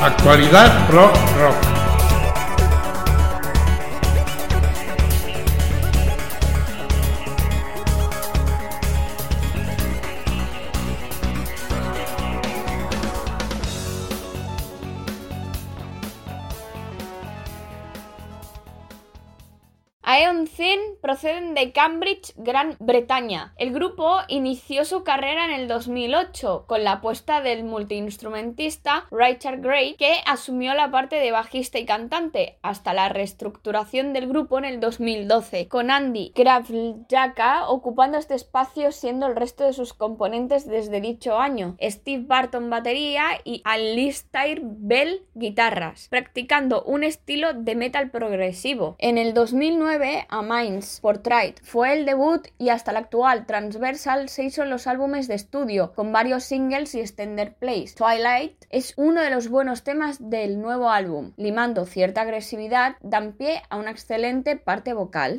Actualidad Pro Rock. Cambridge, Gran Bretaña. El grupo inició su carrera en el 2008 con la apuesta del multiinstrumentista Richard Gray, que asumió la parte de bajista y cantante, hasta la reestructuración del grupo en el 2012, con Andy Krafljaka ocupando este espacio siendo el resto de sus componentes desde dicho año, Steve Barton batería y Alistair Bell guitarras, practicando un estilo de metal progresivo. En el 2009 a Minds Portrait fue el debut y hasta el actual Transversal se hizo los álbumes de estudio con varios singles y extended plays. Twilight es uno de los buenos temas del nuevo álbum, limando cierta agresividad, dan pie a una excelente parte vocal.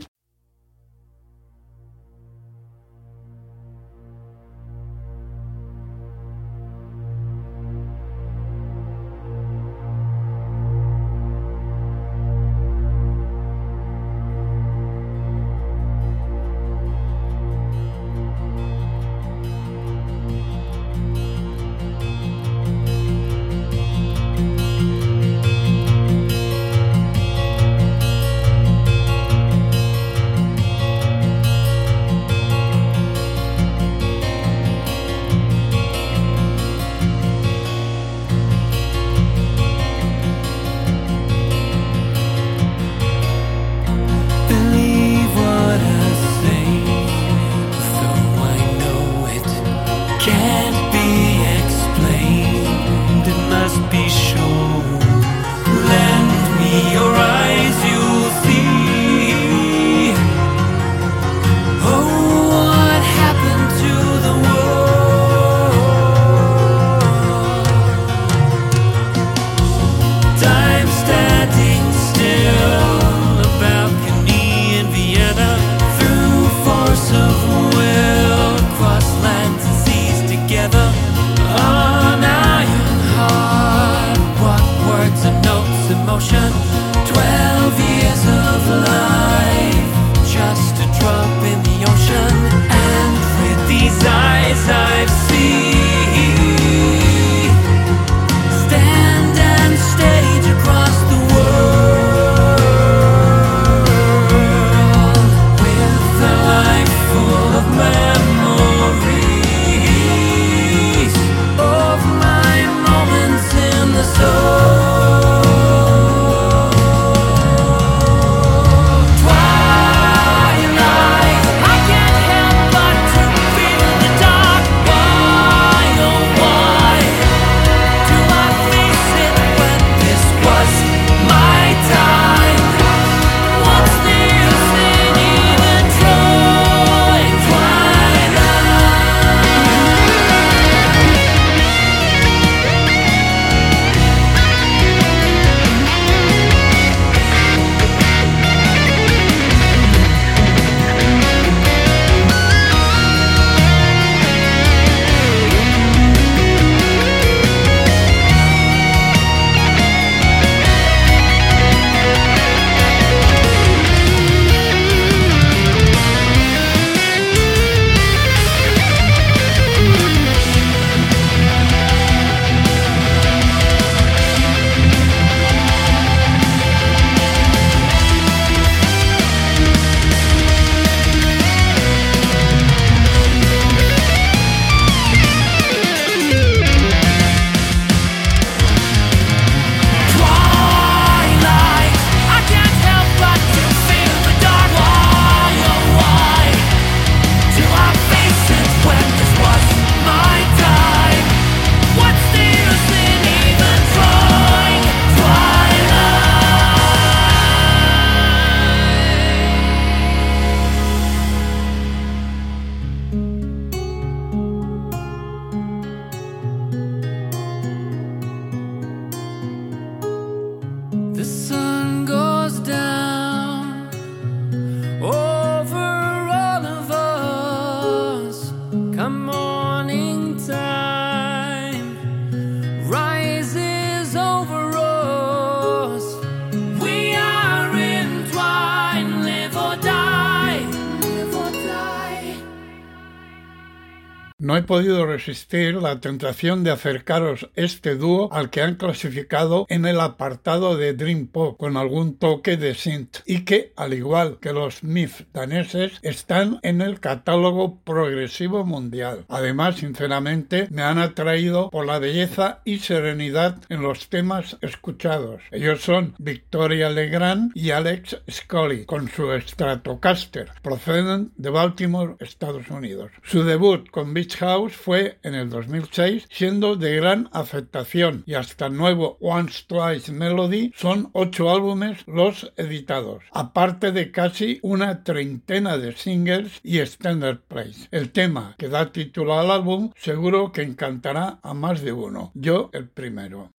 Podido resistir la tentación de acercaros este dúo al que han clasificado en el apartado de Dream Pop con algún toque de synth y que, al igual que los Myth daneses, están en el catálogo progresivo mundial. Además, sinceramente, me han atraído por la belleza y serenidad en los temas escuchados. Ellos son Victoria Legrand y Alex Scully, con su Stratocaster, proceden de Baltimore, Estados Unidos. Su debut con Beach House fue en el 2006, siendo de gran aceptación y hasta el nuevo Once Twice Melody son ocho álbumes los editados, aparte de casi una treintena de singles y extended plays. El tema que da título al álbum seguro que encantará a más de uno. Yo el primero.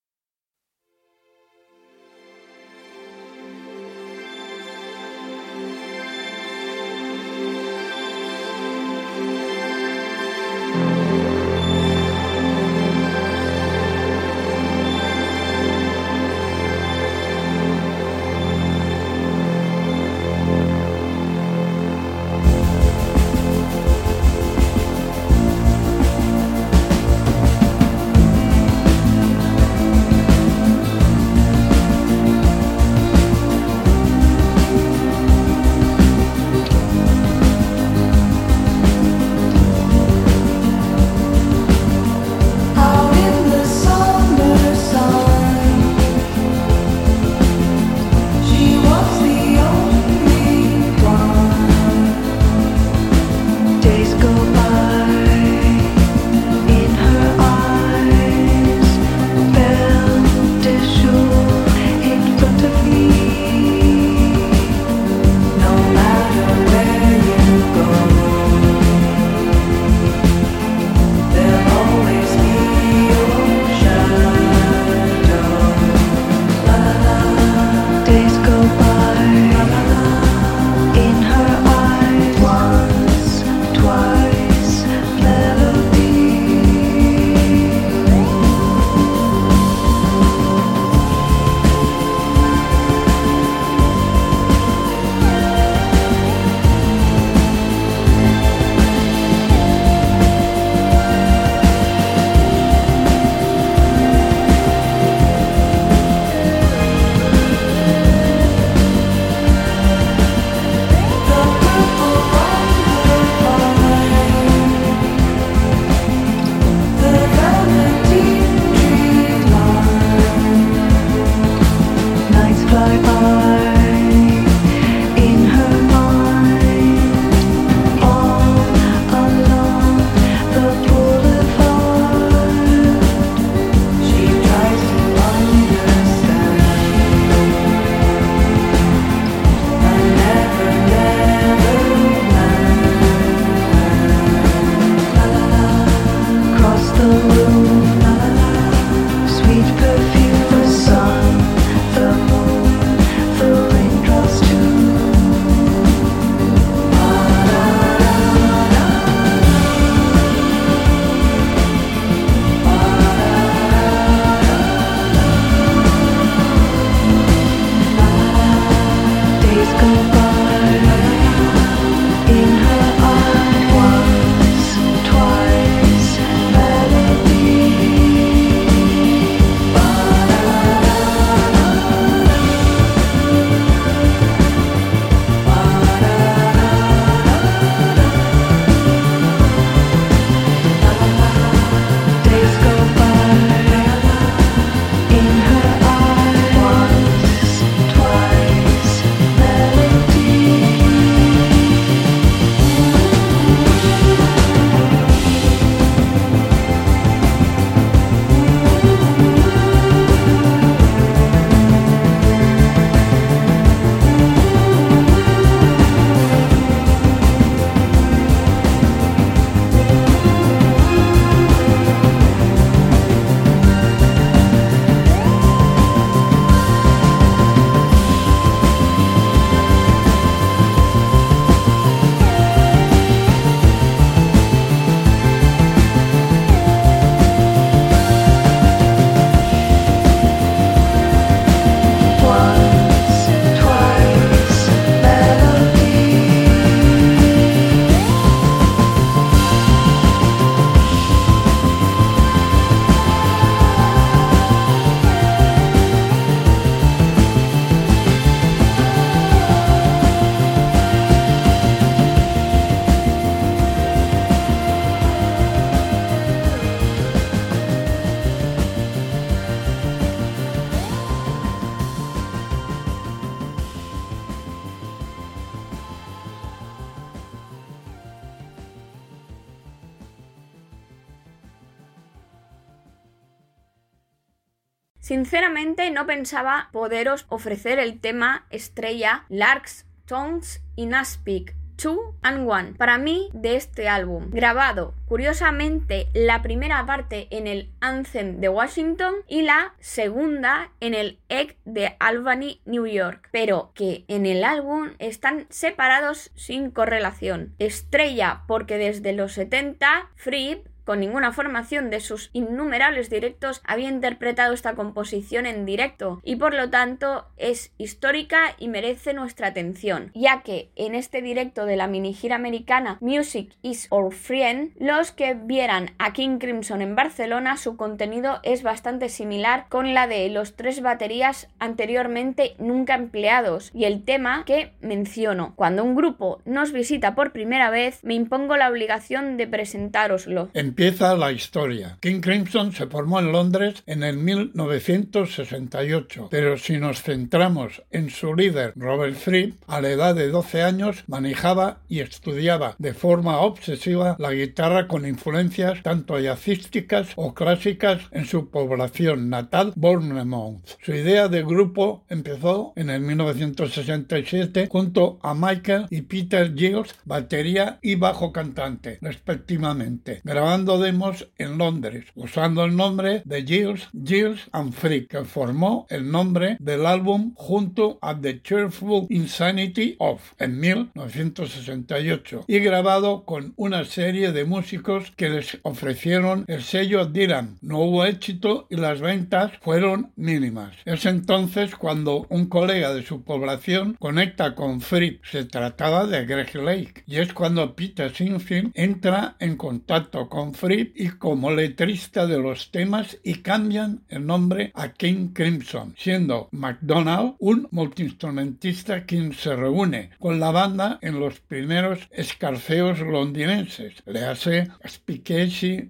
Sinceramente no pensaba poderos ofrecer el tema estrella Larks, Tongues y Naspik 2 and 1 para mí de este álbum, grabado curiosamente la primera parte en el Anthem de Washington y la segunda en el Egg de Albany, New York, pero que en el álbum están separados sin correlación. Estrella porque desde los 70 Fripp con ninguna formación de sus innumerables directos había interpretado esta composición en directo y por lo tanto es histórica y merece nuestra atención, ya que en este directo de la mini gira americana Music is Our Friend, los que vieran a King Crimson en Barcelona, su contenido es bastante similar con la de los tres baterías anteriormente nunca empleados y el tema que menciono. Cuando un grupo nos visita por primera vez, me impongo la obligación de presentároslo empieza la historia. King Crimson se formó en Londres en el 1968, pero si nos centramos en su líder, Robert Fripp, a la edad de 12 años manejaba y estudiaba de forma obsesiva la guitarra con influencias tanto jazzísticas o clásicas en su población natal, Bournemouth. Su idea de grupo empezó en el 1967 junto a Michael y Peter Giles, batería y bajo cantante, respectivamente, grabando demos en Londres, usando el nombre de Giles, Giles and Freak, que formó el nombre del álbum junto a The Cheerful Insanity of en 1968 y grabado con una serie de músicos que les ofrecieron el sello Dylan. No hubo éxito y las ventas fueron mínimas. Es entonces cuando un colega de su población conecta con Fripp. Se trataba de Greg Lake y es cuando Peter Sinfield entra en contacto con Fripp y como letrista de los temas y cambian el nombre a King Crimson, siendo McDonald un multiinstrumentista quien se reúne con la banda en los primeros escarceos londinenses, le hace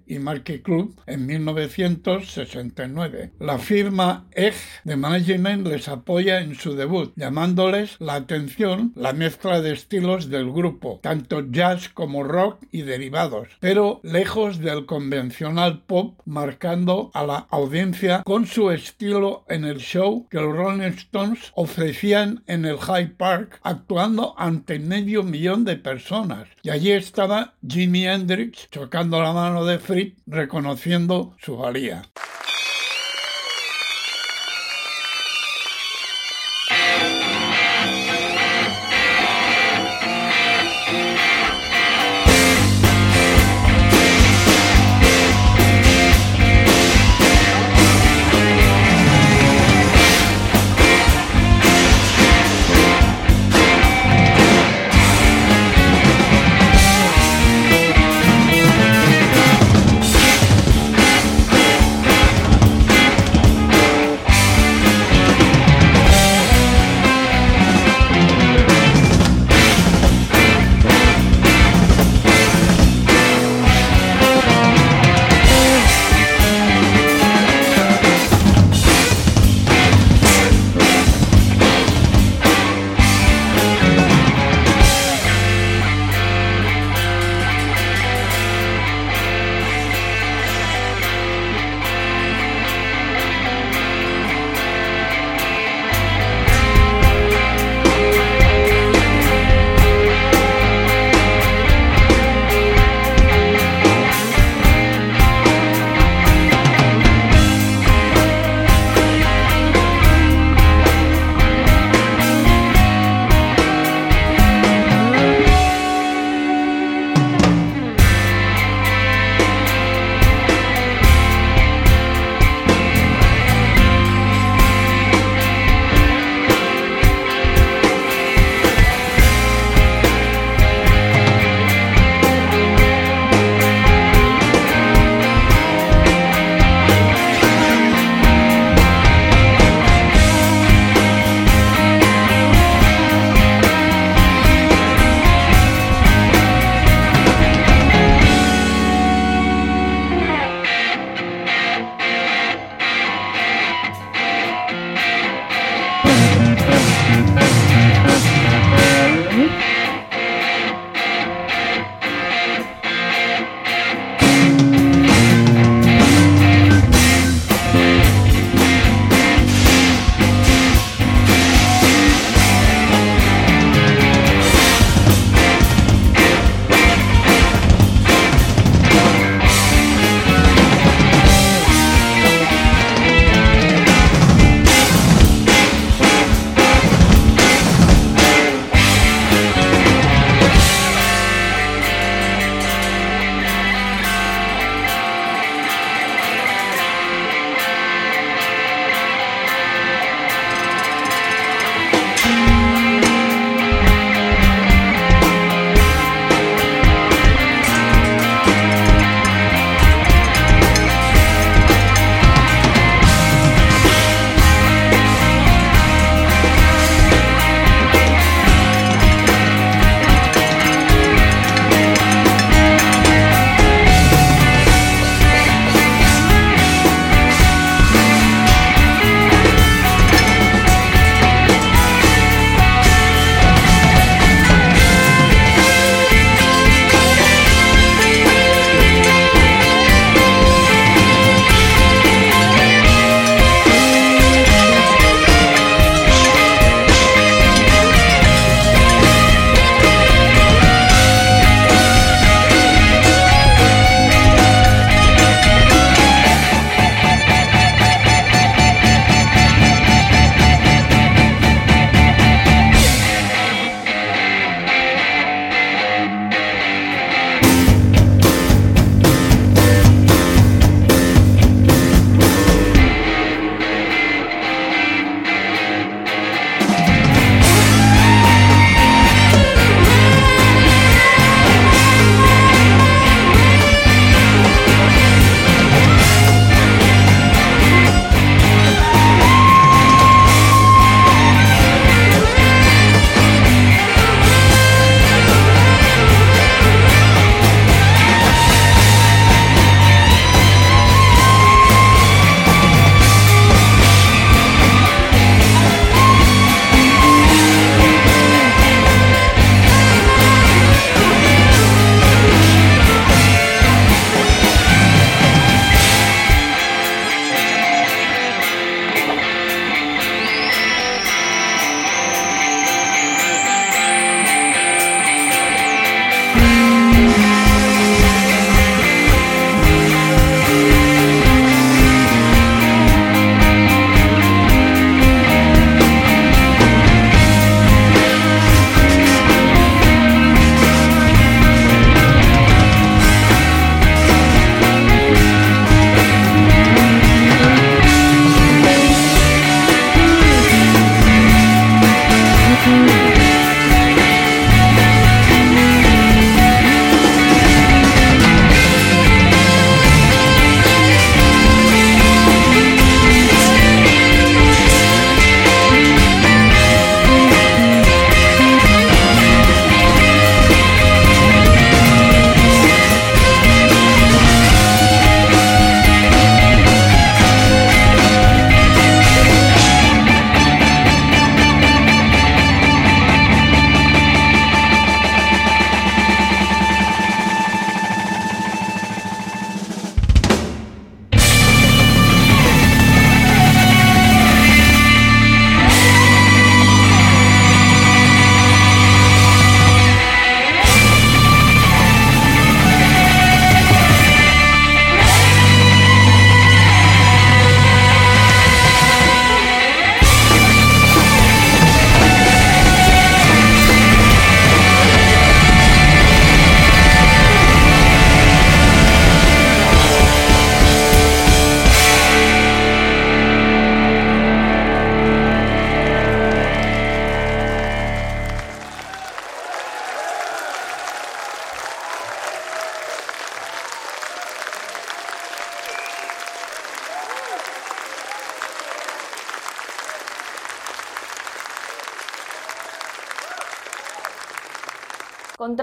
y Marquee Club en 1969. La firma Egg de Management les apoya en su debut, llamándoles la atención la mezcla de estilos del grupo, tanto jazz como rock y derivados, pero lejos del convencional pop, marcando a la audiencia con su estilo en el show que los Rolling Stones ofrecían en el Hyde Park, actuando ante medio millón de personas. Y allí estaba Jimi Hendrix chocando la mano de Fripp, reconociendo su valía.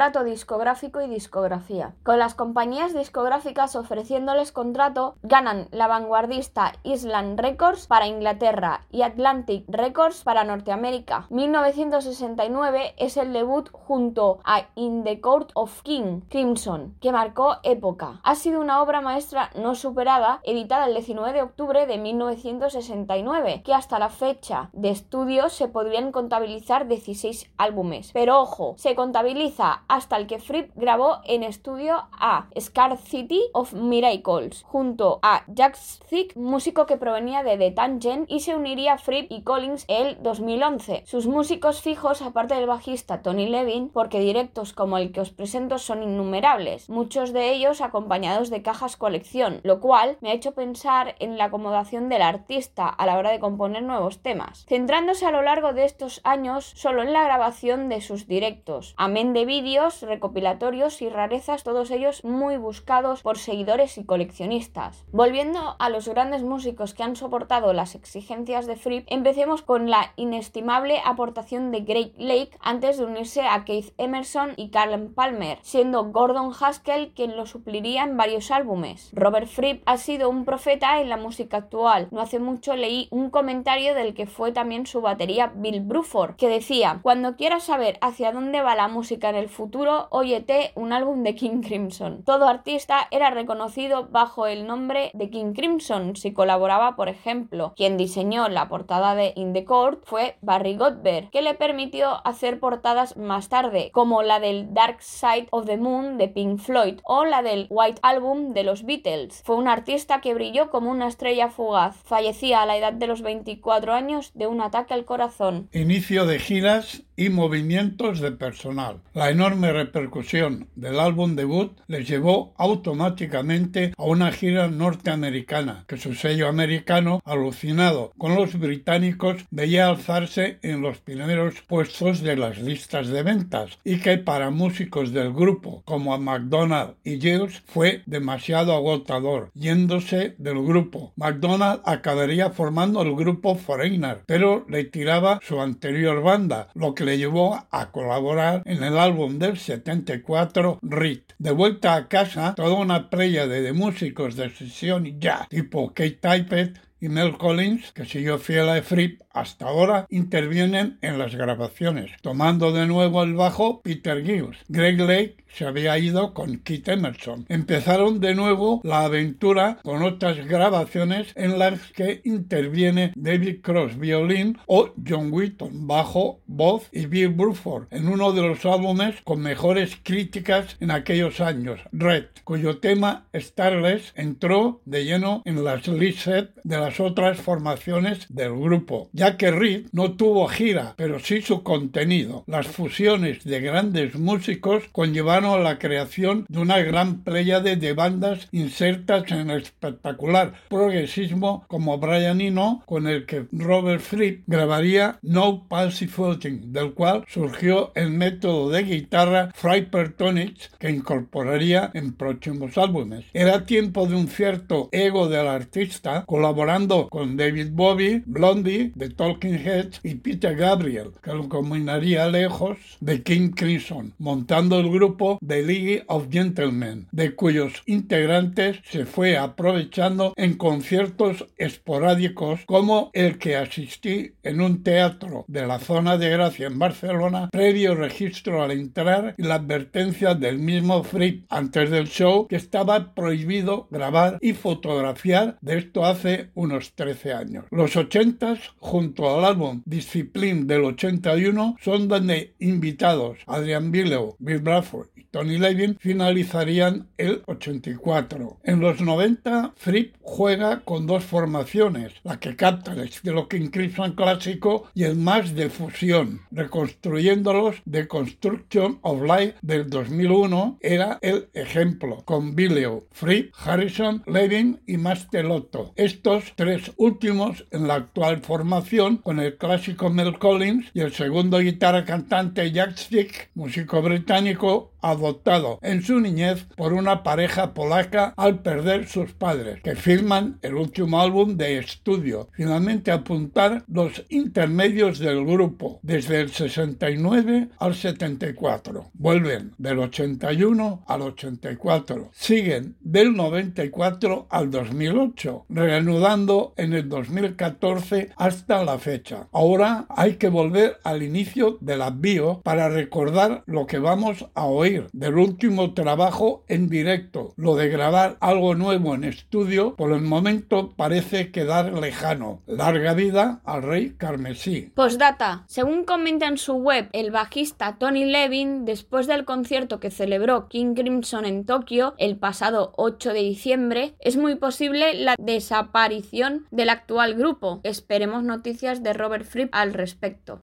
Contrato discográfico y discografía. Con las compañías discográficas ofreciéndoles contrato, ganan la vanguardista Island Records para Inglaterra y Atlantic Records para Norteamérica. 1969 es el debut junto a In the Court of King Crimson, que marcó época. Ha sido una obra maestra no superada, editada el 19 de octubre de 1969, que hasta la fecha de estudio se podrían contabilizar 16 álbumes. Pero ojo, se contabiliza hasta el que Fripp grabó en estudio a Scar City of Miracles, junto a Jack Thick, músico que provenía de The Tangent, y se uniría a Fripp y Collins el 2011. Sus músicos fijos, aparte del bajista Tony Levin, porque directos como el que os presento son innumerables, muchos de ellos acompañados de cajas colección, lo cual me ha hecho pensar en la acomodación del artista a la hora de componer nuevos temas, centrándose a lo largo de estos años solo en la grabación de sus directos, amén de vídeos, recopilatorios y rarezas, todos ellos muy buscados por seguidores y coleccionistas. Volviendo a los grandes músicos que han soportado las exigencias de Fripp, empecemos con la inestimable aportación de Great Lake antes de unirse a Keith Emerson y Carl Palmer, siendo Gordon Haskell quien lo supliría en varios álbumes. Robert Fripp ha sido un profeta en la música actual. No hace mucho leí un comentario del que fue también su batería Bill Bruford, que decía, cuando quieras saber hacia dónde va la música en el futuro, óyete un álbum de King Crimson. Todo artista era reconocido bajo el nombre de King Crimson si colaboraba, por ejemplo. Quien diseñó la portada de In the Court fue Barry Gottberg, que le permitió hacer portadas más tarde, como la del Dark Side of the Moon de Pink Floyd o la del White Album de los Beatles. Fue un artista que brilló como una estrella fugaz. Fallecía a la edad de los 24 años de un ataque al corazón. Inicio de giras y movimientos de personal. La enorme repercusión del álbum debut les llevó automáticamente a una gira norteamericana, que su sello americano, alucinado con los británicos, veía alzarse en los primeros puestos de las listas de ventas y que para músicos del grupo como a McDonald y Giles fue demasiado agotador, yéndose del grupo. McDonald acabaría formando el grupo Foreigner, pero le tiraba su anterior banda, lo que le llevó a colaborar en el álbum del 74 RIT. De vuelta a casa, toda una playa de músicos de sesión ya, tipo Kate Typet y Mel Collins, que siguió fiel a Fripp hasta ahora, intervienen en las grabaciones, tomando de nuevo el bajo Peter Gibbs. Greg Lake se había ido con Keith Emerson. Empezaron de nuevo la aventura con otras grabaciones en las que interviene David Cross violín o John Wheaton bajo, voz y Bill Bruford en uno de los álbumes con mejores críticas en aquellos años, Red, cuyo tema Starless entró de lleno en las listas de las otras formaciones del grupo, ya que Reed no tuvo gira, pero sí su contenido. Las fusiones de grandes músicos conllevaron a la creación de una gran pléyade de bandas insertas en el espectacular progresismo como Brian Eno, con el que Robert Fripp grabaría No Palsy Floating, del cual surgió el método de guitarra Frypertonics que incorporaría en próximos álbumes. Era tiempo de un cierto ego del artista, colaborando con David Bowie, Blondie, The Talking Heads y Peter Gabriel, que lo combinaría lejos de King Crimson, montando el grupo The League of Gentlemen, de cuyos integrantes se fue aprovechando en conciertos esporádicos como el que asistí en un teatro de la zona de Gracia en Barcelona, previo registro al entrar y la advertencia del mismo Fripp antes del show que estaba prohibido grabar y fotografiar. De esto hace unos 13 años. Los 80 junto al álbum Discipline del 81 son donde invitados Adrian Bilew, Bill Bradford y Tony Levin finalizarían el 84. En los 90, Fripp juega con dos formaciones, la que capta el estilo King Crimson clásico y el más de fusión, reconstruyéndolos de Construction of Life del 2001 era el ejemplo, con Billeo, Fripp, Harrison, Levin y Mastelotto. Estos tres últimos en la actual formación con el clásico Mel Collins y el segundo guitarra cantante Jack Stick, músico británico adoptado en su niñez por una pareja polaca al perder sus padres, que firman el último álbum de estudio. Finalmente apuntar los intermedios del grupo, desde el 69 al 74. Vuelven del 81 al 84. Siguen del 94 al 2008, reanudando en el 2014 hasta la fecha. Ahora hay que volver al inicio de la bio para recordar lo que vamos a oír del último trabajo en directo. Lo de grabar algo nuevo en estudio por el momento parece quedar lejano. Larga vida al rey carmesí. Postdata. Según comenta en su web el bajista Tony Levin, después del concierto que celebró King Crimson en Tokio el pasado 8 de diciembre, es muy posible la desaparición del actual grupo. Esperemos noticias de Robert Fripp al respecto.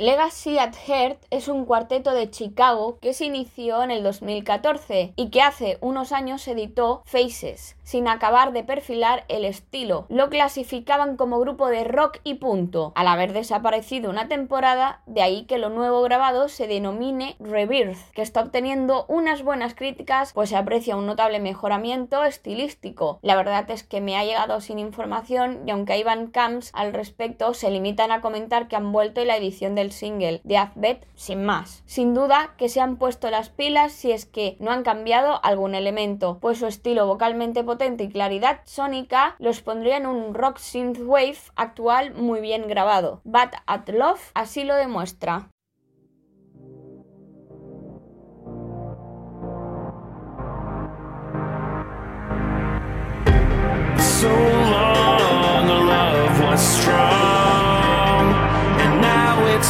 Legacy at Heart es un cuarteto de Chicago que se inició en el 2014 y que hace unos años editó Faces, sin acabar de perfilar el estilo. Lo clasificaban como grupo de rock y punto. Al haber desaparecido una temporada, de ahí que lo nuevo grabado se denomine Rebirth, que está obteniendo unas buenas críticas, pues se aprecia un notable mejoramiento estilístico. La verdad es que me ha llegado sin información y aunque hay cams al respecto, se limitan a comentar que han vuelto en la edición del single de Azbet sin más. Sin duda que se han puesto las pilas si es que no han cambiado algún elemento, pues su estilo vocalmente potente y claridad sónica los pondría en un rock synthwave actual muy bien grabado. Bad at Love así lo demuestra.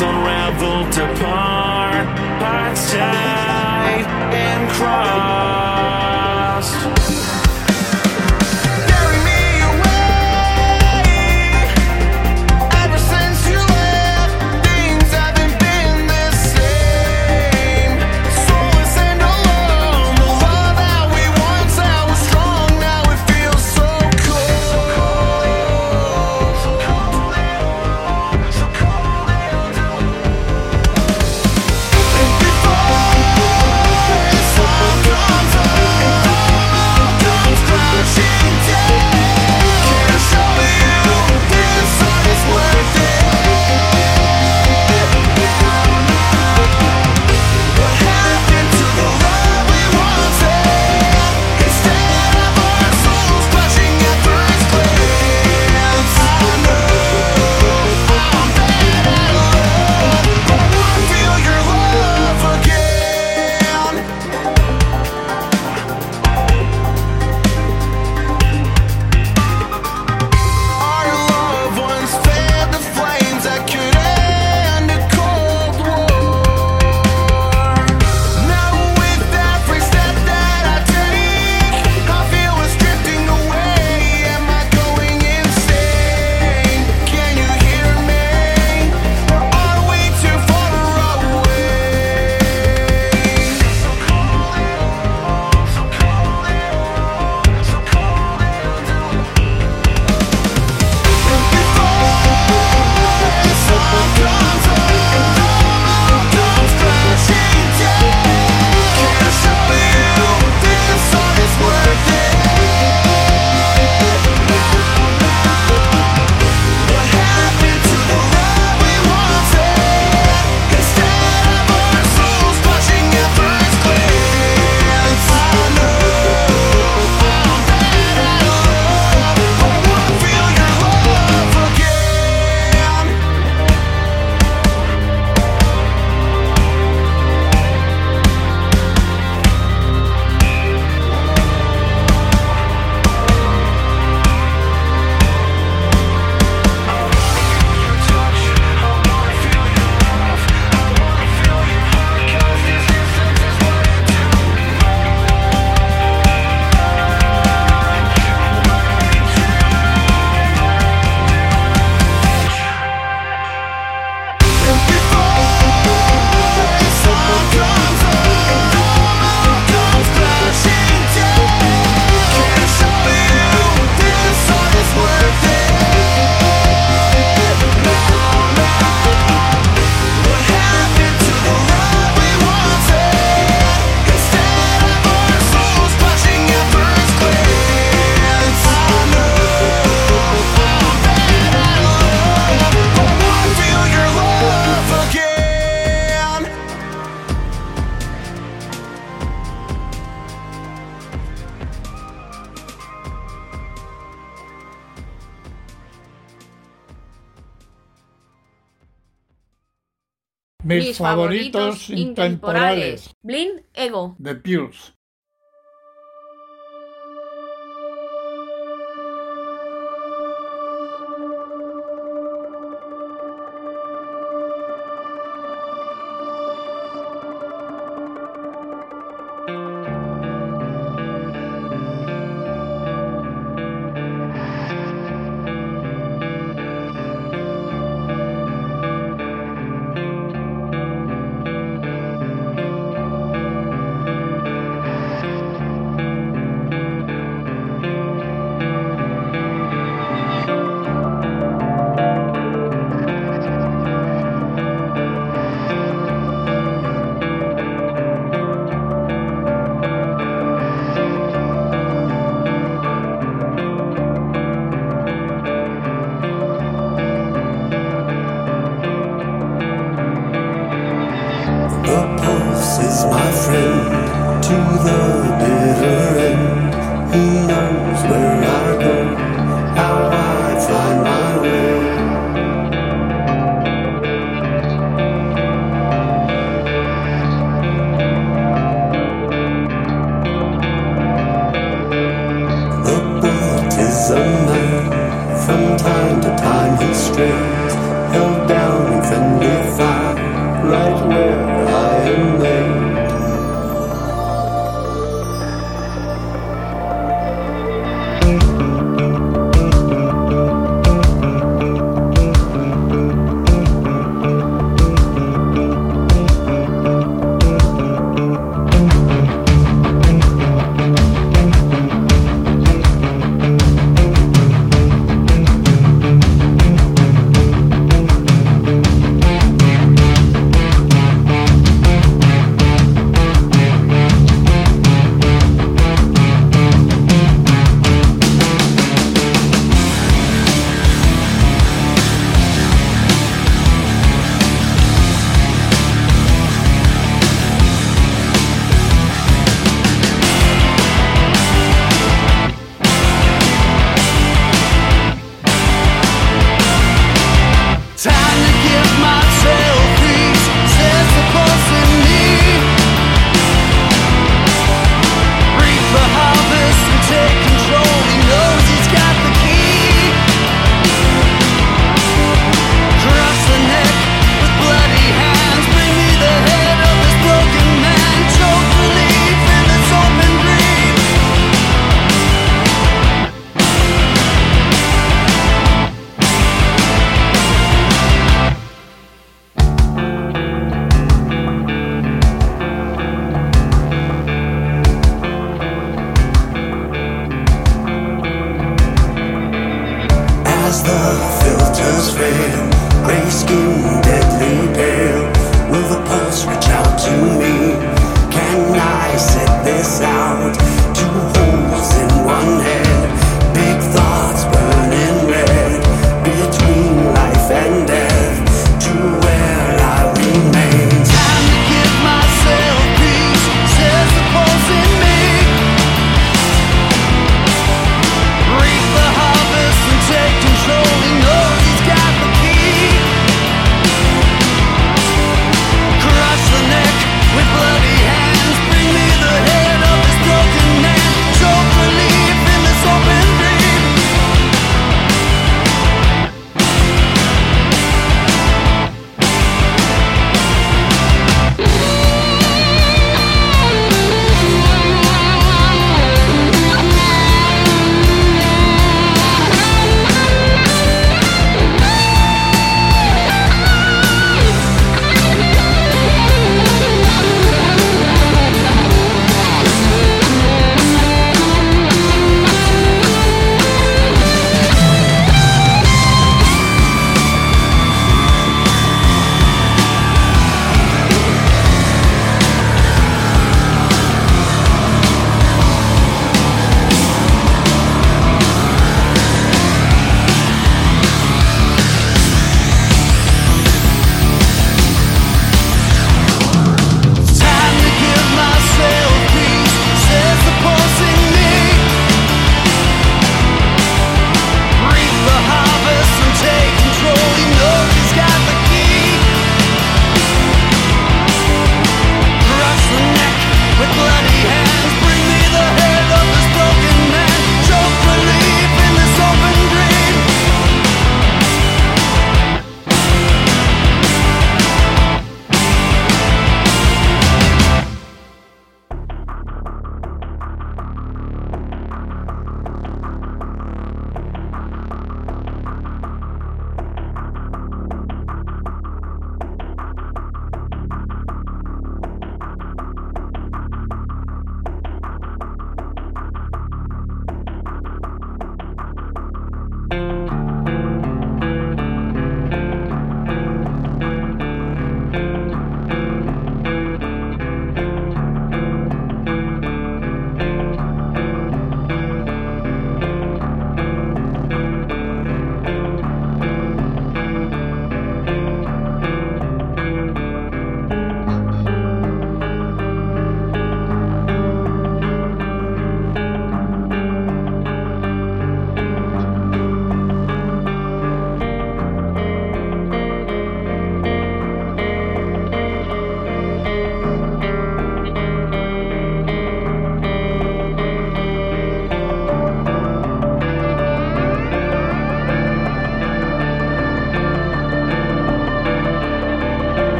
Unraveled apart, hearts favoritos, intemporales. Blind Ego. The Pulse.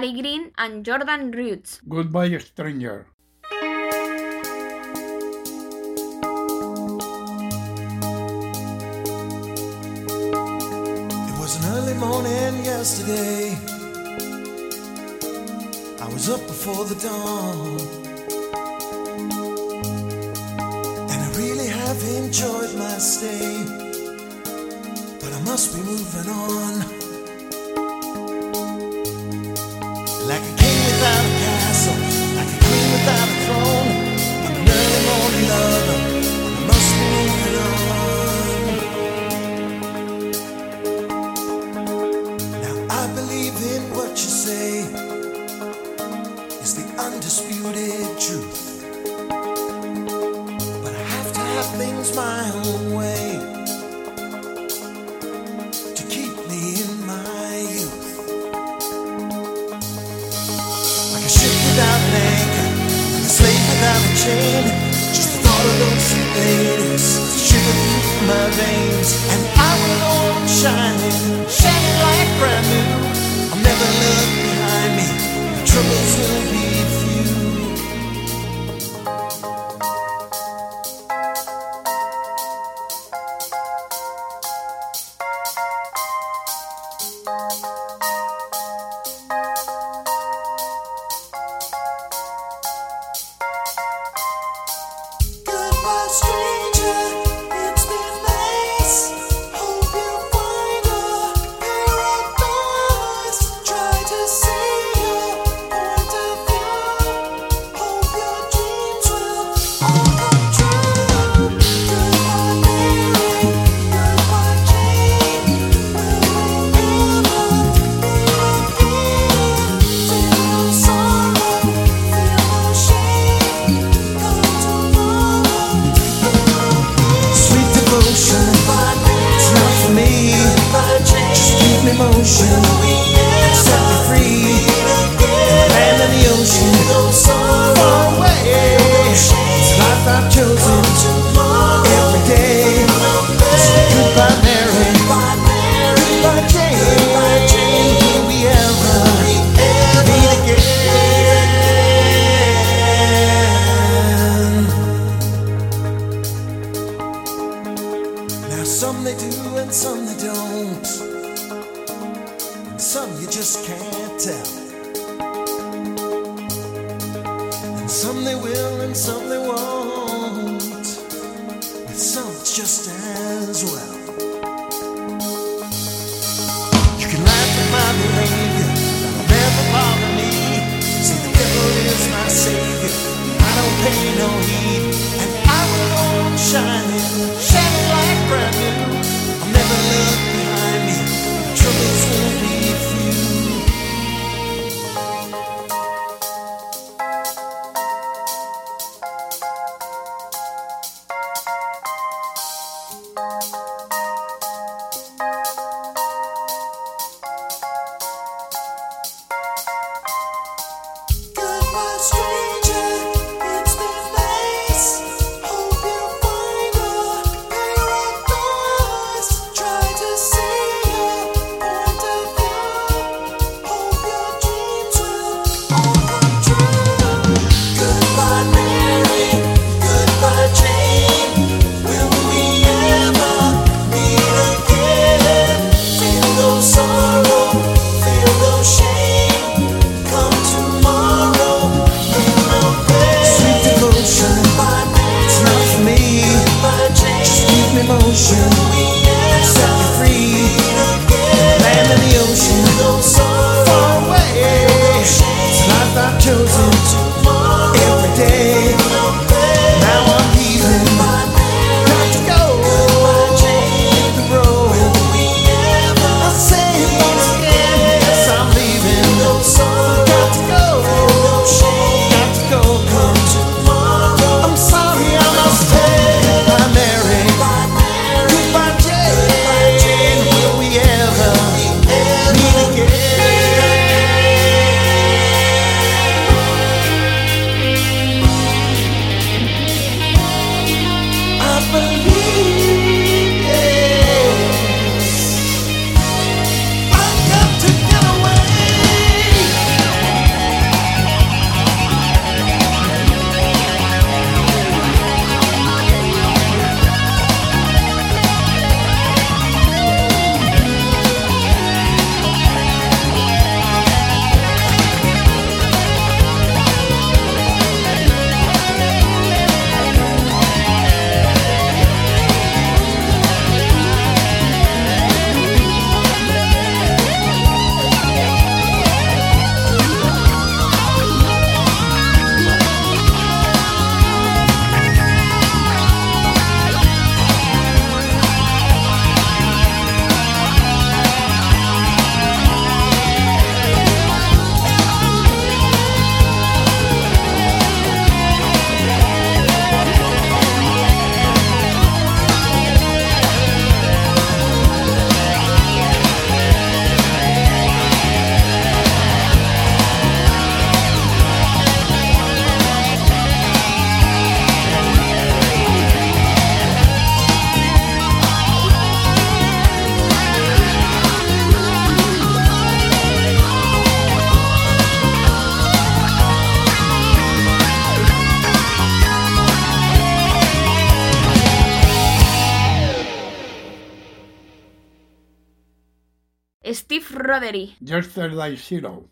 Gary Green and Jordan Roots. Goodbye, Stranger. It was an early morning yesterday. I was up before the dawn. And I really have enjoyed my stay. But I must be moving on. Rothery. Yesterday Zero.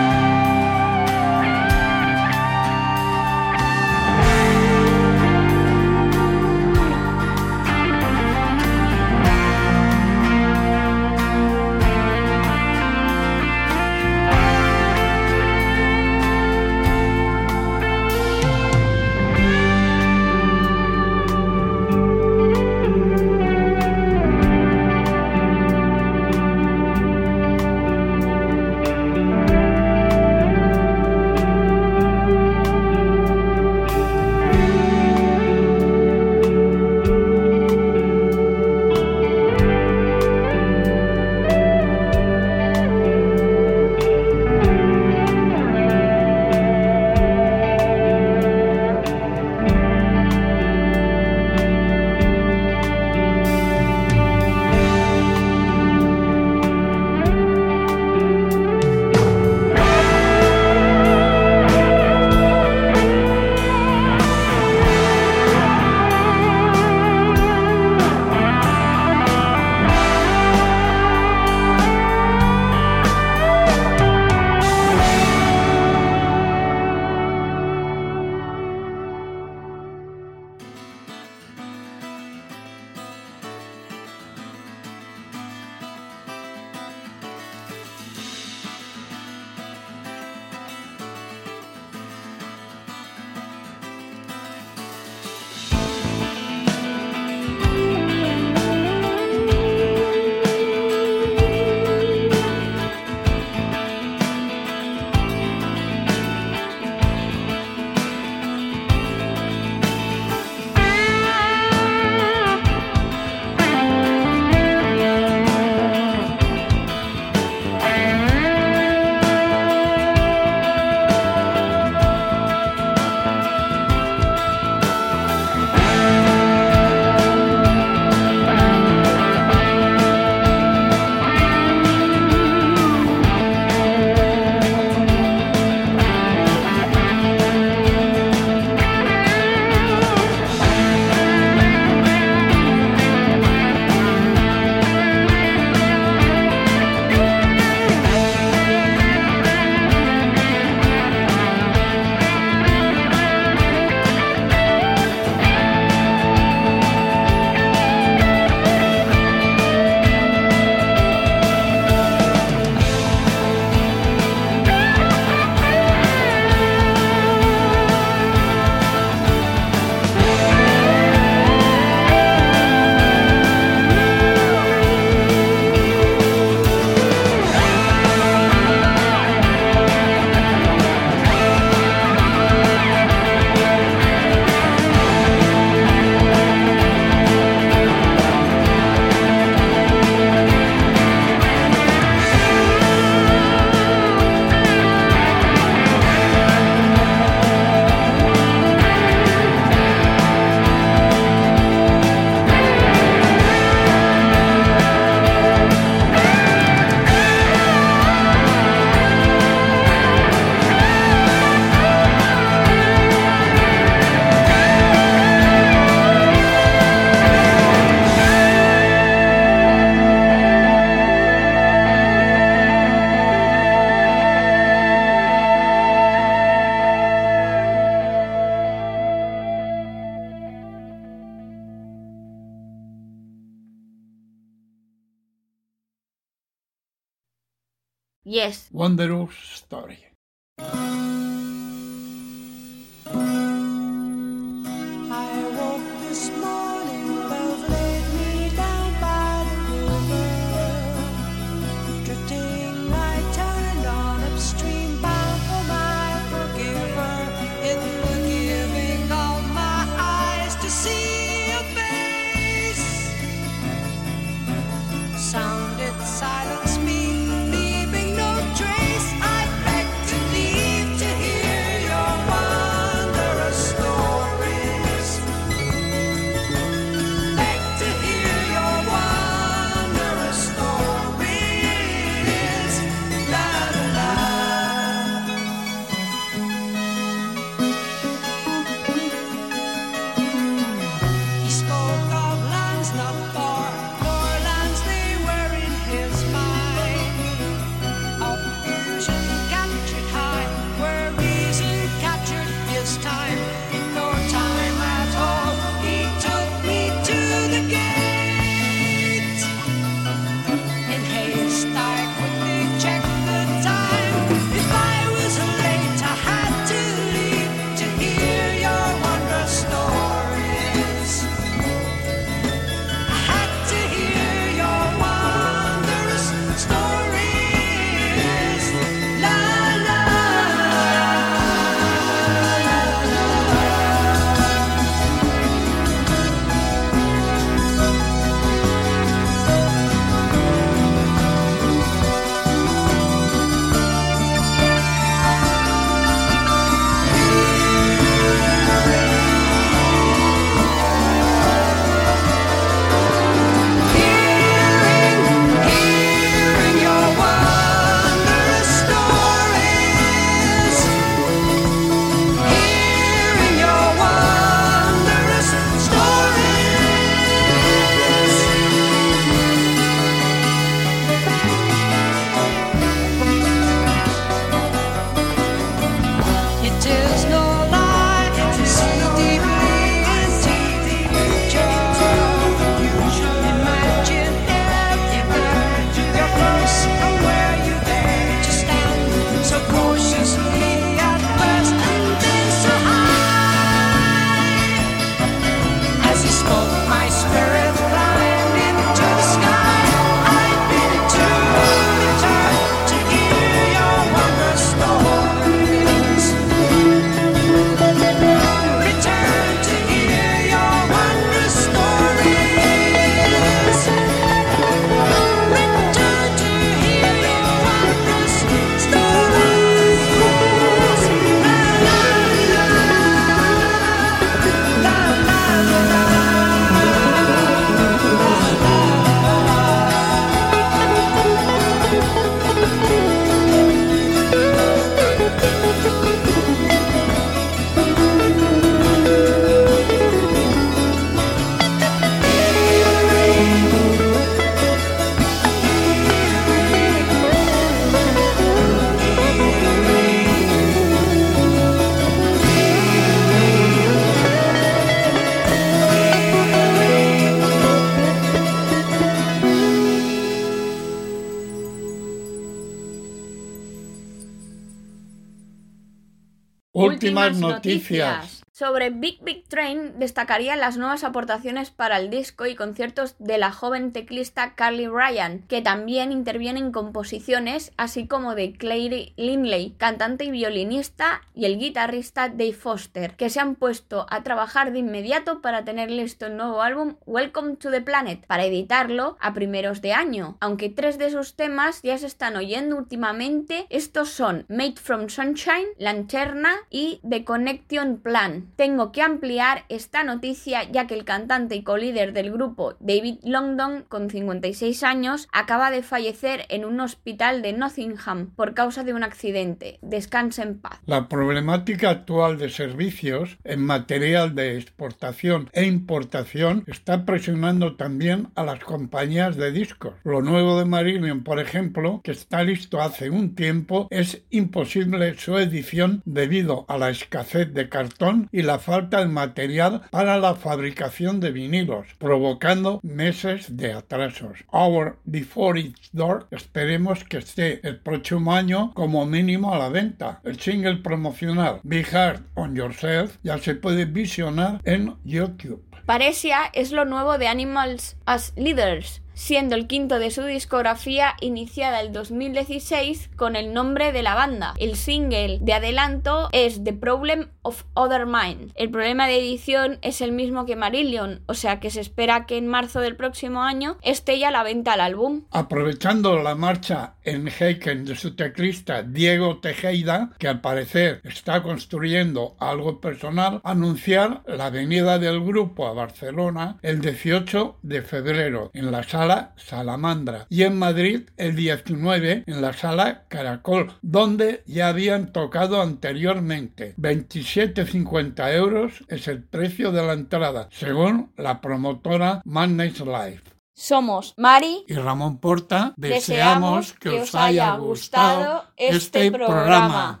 Últimas noticias. Sobre Big Big Train destacarían las nuevas aportaciones para el disco y conciertos de la joven teclista Carly Ryan, que también interviene en composiciones, así como de Clary Linley, cantante y violinista, y el guitarrista Dave Foster, que se han puesto a trabajar de inmediato para tener listo el nuevo álbum Welcome to the Planet, para editarlo a primeros de año. Aunque tres de sus temas ya se están oyendo últimamente, estos son Made from Sunshine, Lanterna y The Connection Plan. Tengo que ampliar esta noticia ya que el cantante y colíder del grupo David Longdon, con 56 años, acaba de fallecer en un hospital de Nottingham por causa de un accidente. Descanse en paz. La problemática actual de servicios en material de exportación e importación está presionando también a las compañías de discos. Lo nuevo de Marillion, por ejemplo, que está listo hace un tiempo, es imposible su edición debido a la escasez de cartón y la falta de material para la fabricación de vinilos, provocando meses de atrasos. Our Before It's Door esperemos que esté el próximo año como mínimo a la venta. El single promocional Be Hard on Yourself ya se puede visionar en YouTube. Paresia es lo nuevo de Animals as Leaders, siendo el quinto de su discografía iniciada el 2016 con el nombre de la banda. El single de adelanto es The Problem of Other Mind. El problema de edición es el mismo que Marillion, o sea que se espera que en marzo del próximo año esté ya la venta el álbum. Aprovechando la marcha en Heiken de su teclista Diego Tejeda, que al parecer está construyendo algo personal, anunciar la venida del grupo a Barcelona el 18 de febrero en la sala Salamandra y en Madrid el 19 en la sala Caracol, donde ya habían tocado anteriormente. 27,50 euros es el precio de la entrada, según la promotora Madness Life. Somos Mari. y Ramón Porta, Deseamos que os haya gustado este programa.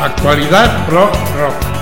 Actualidad Rock Rock.